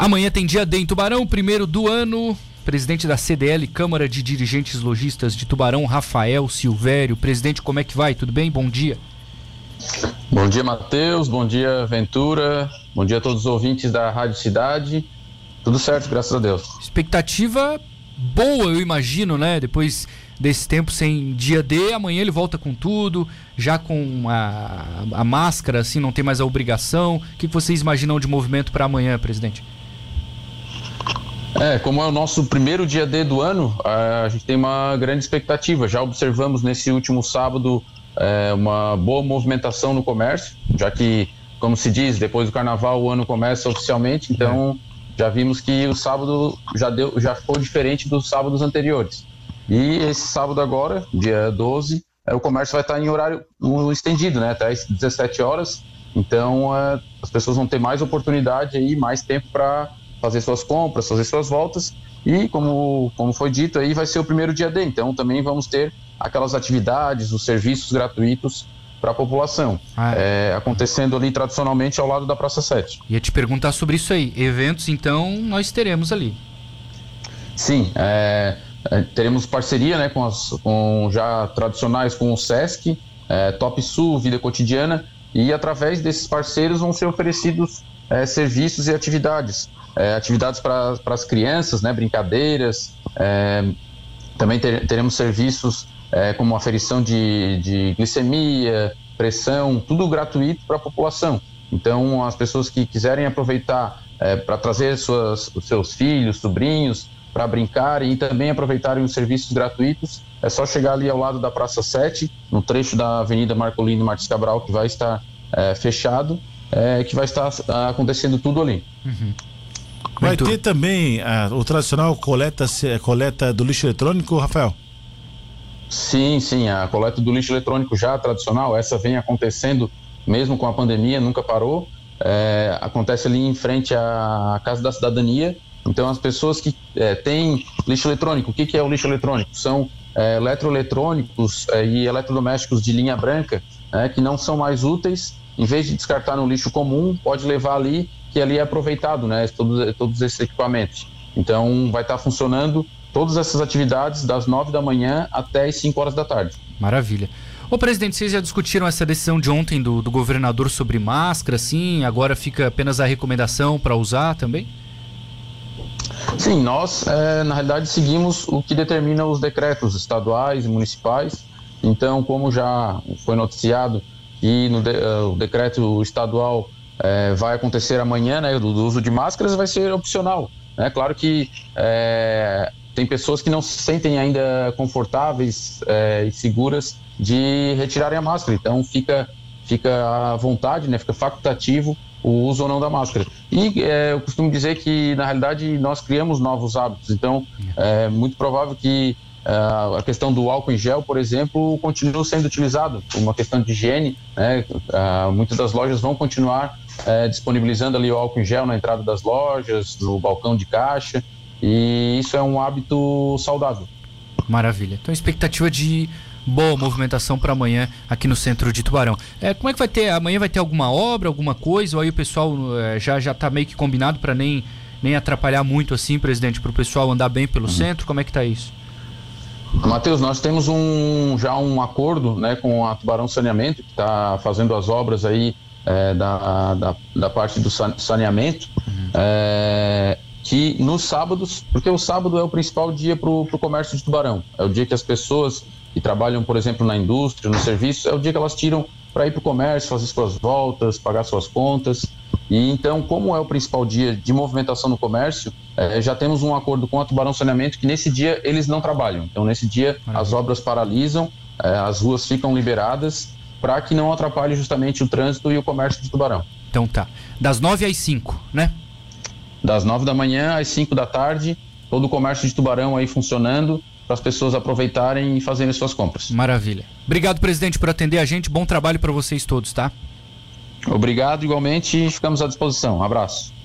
Amanhã tem dia D em Tubarão, primeiro do ano. Presidente da CDL, Câmara de Dirigentes Logistas de Tubarão, Rafael Silvério. Presidente, como é que vai? Tudo bem? Bom dia. Bom dia, Matheus. Bom dia, Ventura. Bom dia a todos os ouvintes da Rádio Cidade. Tudo certo, graças a Deus. Expectativa boa, eu imagino, né? Depois desse tempo sem dia D, amanhã ele volta com tudo, já com a, a máscara, assim, não tem mais a obrigação. O que vocês imaginam de movimento para amanhã, presidente? É, como é o nosso primeiro dia D do ano, a gente tem uma grande expectativa. Já observamos nesse último sábado é, uma boa movimentação no comércio, já que, como se diz, depois do carnaval o ano começa oficialmente, então já vimos que o sábado já, deu, já ficou diferente dos sábados anteriores. E esse sábado agora, dia 12, é, o comércio vai estar em horário estendido, né, até às 17 horas. Então é, as pessoas vão ter mais oportunidade aí, mais tempo para fazer suas compras, fazer suas voltas. E como, como foi dito aí, vai ser o primeiro dia D. Então também vamos ter aquelas atividades, os serviços gratuitos para a população, ah, é. É, acontecendo ali tradicionalmente ao lado da Praça 7. Ia te perguntar sobre isso aí. Eventos, então, nós teremos ali. Sim, é, é teremos parceria né, com, as, com já tradicionais com o SESC, é, Top Sul, Vida Cotidiana, e através desses parceiros vão ser oferecidos é, serviços e atividades. atividades para as crianças, né, brincadeiras, também ter, teremos serviços é, como aferição de, de glicemia, pressão, tudo gratuito para a população. Então, as pessoas que quiserem aproveitar é, para trazer suas, os seus filhos, sobrinhos, para brincarem e também aproveitarem os serviços gratuitos, é só chegar ali ao lado da Praça 7, no trecho da Avenida Marcolino Martins Cabral, que vai estar é, fechado, é, que vai estar acontecendo tudo ali. Uhum. Vai ter também a, o tradicional coleta, coleta do lixo eletrônico, Rafael? Sim, sim, a coleta do lixo eletrônico já tradicional, essa vem acontecendo mesmo com a pandemia, nunca parou. É, acontece ali em frente à Casa da Cidadania. Então, as pessoas que é, têm lixo eletrônico, o que, que é o lixo eletrônico? São é, eletroeletrônicos é, e eletrodomésticos de linha branca né, que não são mais úteis. Em vez de descartar no lixo comum, pode levar ali, que ali é aproveitado, né, todos, todos esses equipamentos. Então, vai estar funcionando todas essas atividades das 9 da manhã até as 5 horas da tarde. Maravilha. Ô presidente, vocês já discutiram essa decisão de ontem do, do governador sobre máscara, sim? Agora fica apenas a recomendação para usar também? Sim, nós, é, na realidade, seguimos o que determina os decretos estaduais e municipais. Então, como já foi noticiado que no de, uh, o decreto estadual é, vai acontecer amanhã, né, do, do, uso de máscaras, vai ser opcional. Né? Claro que é, tem pessoas que não se sentem ainda confortáveis é, e seguras de retirarem a máscara. Então fica, fica à vontade, né? fica facultativo o uso ou não da máscara. E é, eu costumo dizer que, na realidade, nós criamos novos hábitos. Então, é muito provável que é, a questão do álcool em gel, por exemplo, continue sendo utilizado por uma questão de higiene. Né? É, muitas das lojas vão continuar é, disponibilizando ali o álcool em gel na entrada das lojas, no balcão de caixa. E isso é um hábito saudável. Maravilha. Então, expectativa de boa movimentação para amanhã aqui no centro de Tubarão. É, como é que vai ter? Amanhã vai ter alguma obra, alguma coisa? Ou aí o pessoal é, já já está meio que combinado para nem nem atrapalhar muito assim, presidente, para o pessoal andar bem pelo uhum. centro? Como é que está isso? Matheus, nós temos um já um acordo né, com a Tubarão Saneamento, que está fazendo as obras aí é, da, da, da, parte do saneamento. Uhum. É, que nos sábados, porque o sábado é o principal dia para o comércio de tubarão, é o dia que as pessoas que trabalham, por exemplo, na indústria, no serviço, é o dia que elas tiram para ir para o comércio, fazer suas voltas, pagar suas contas. E então, como é o principal dia de movimentação no comércio, é, já temos um acordo com a Tubarão Saneamento que nesse dia eles não trabalham. Então, nesse dia as obras paralisam, é, as ruas ficam liberadas para que não atrapalhe justamente o trânsito e o comércio de Tubarão. Então tá. Das nove às cinco, né? das 9 da manhã às 5 da tarde, todo o comércio de tubarão aí funcionando para as pessoas aproveitarem e fazerem suas compras. Maravilha. Obrigado, presidente, por atender a gente. Bom trabalho para vocês todos, tá? Obrigado, igualmente, e ficamos à disposição. Um abraço.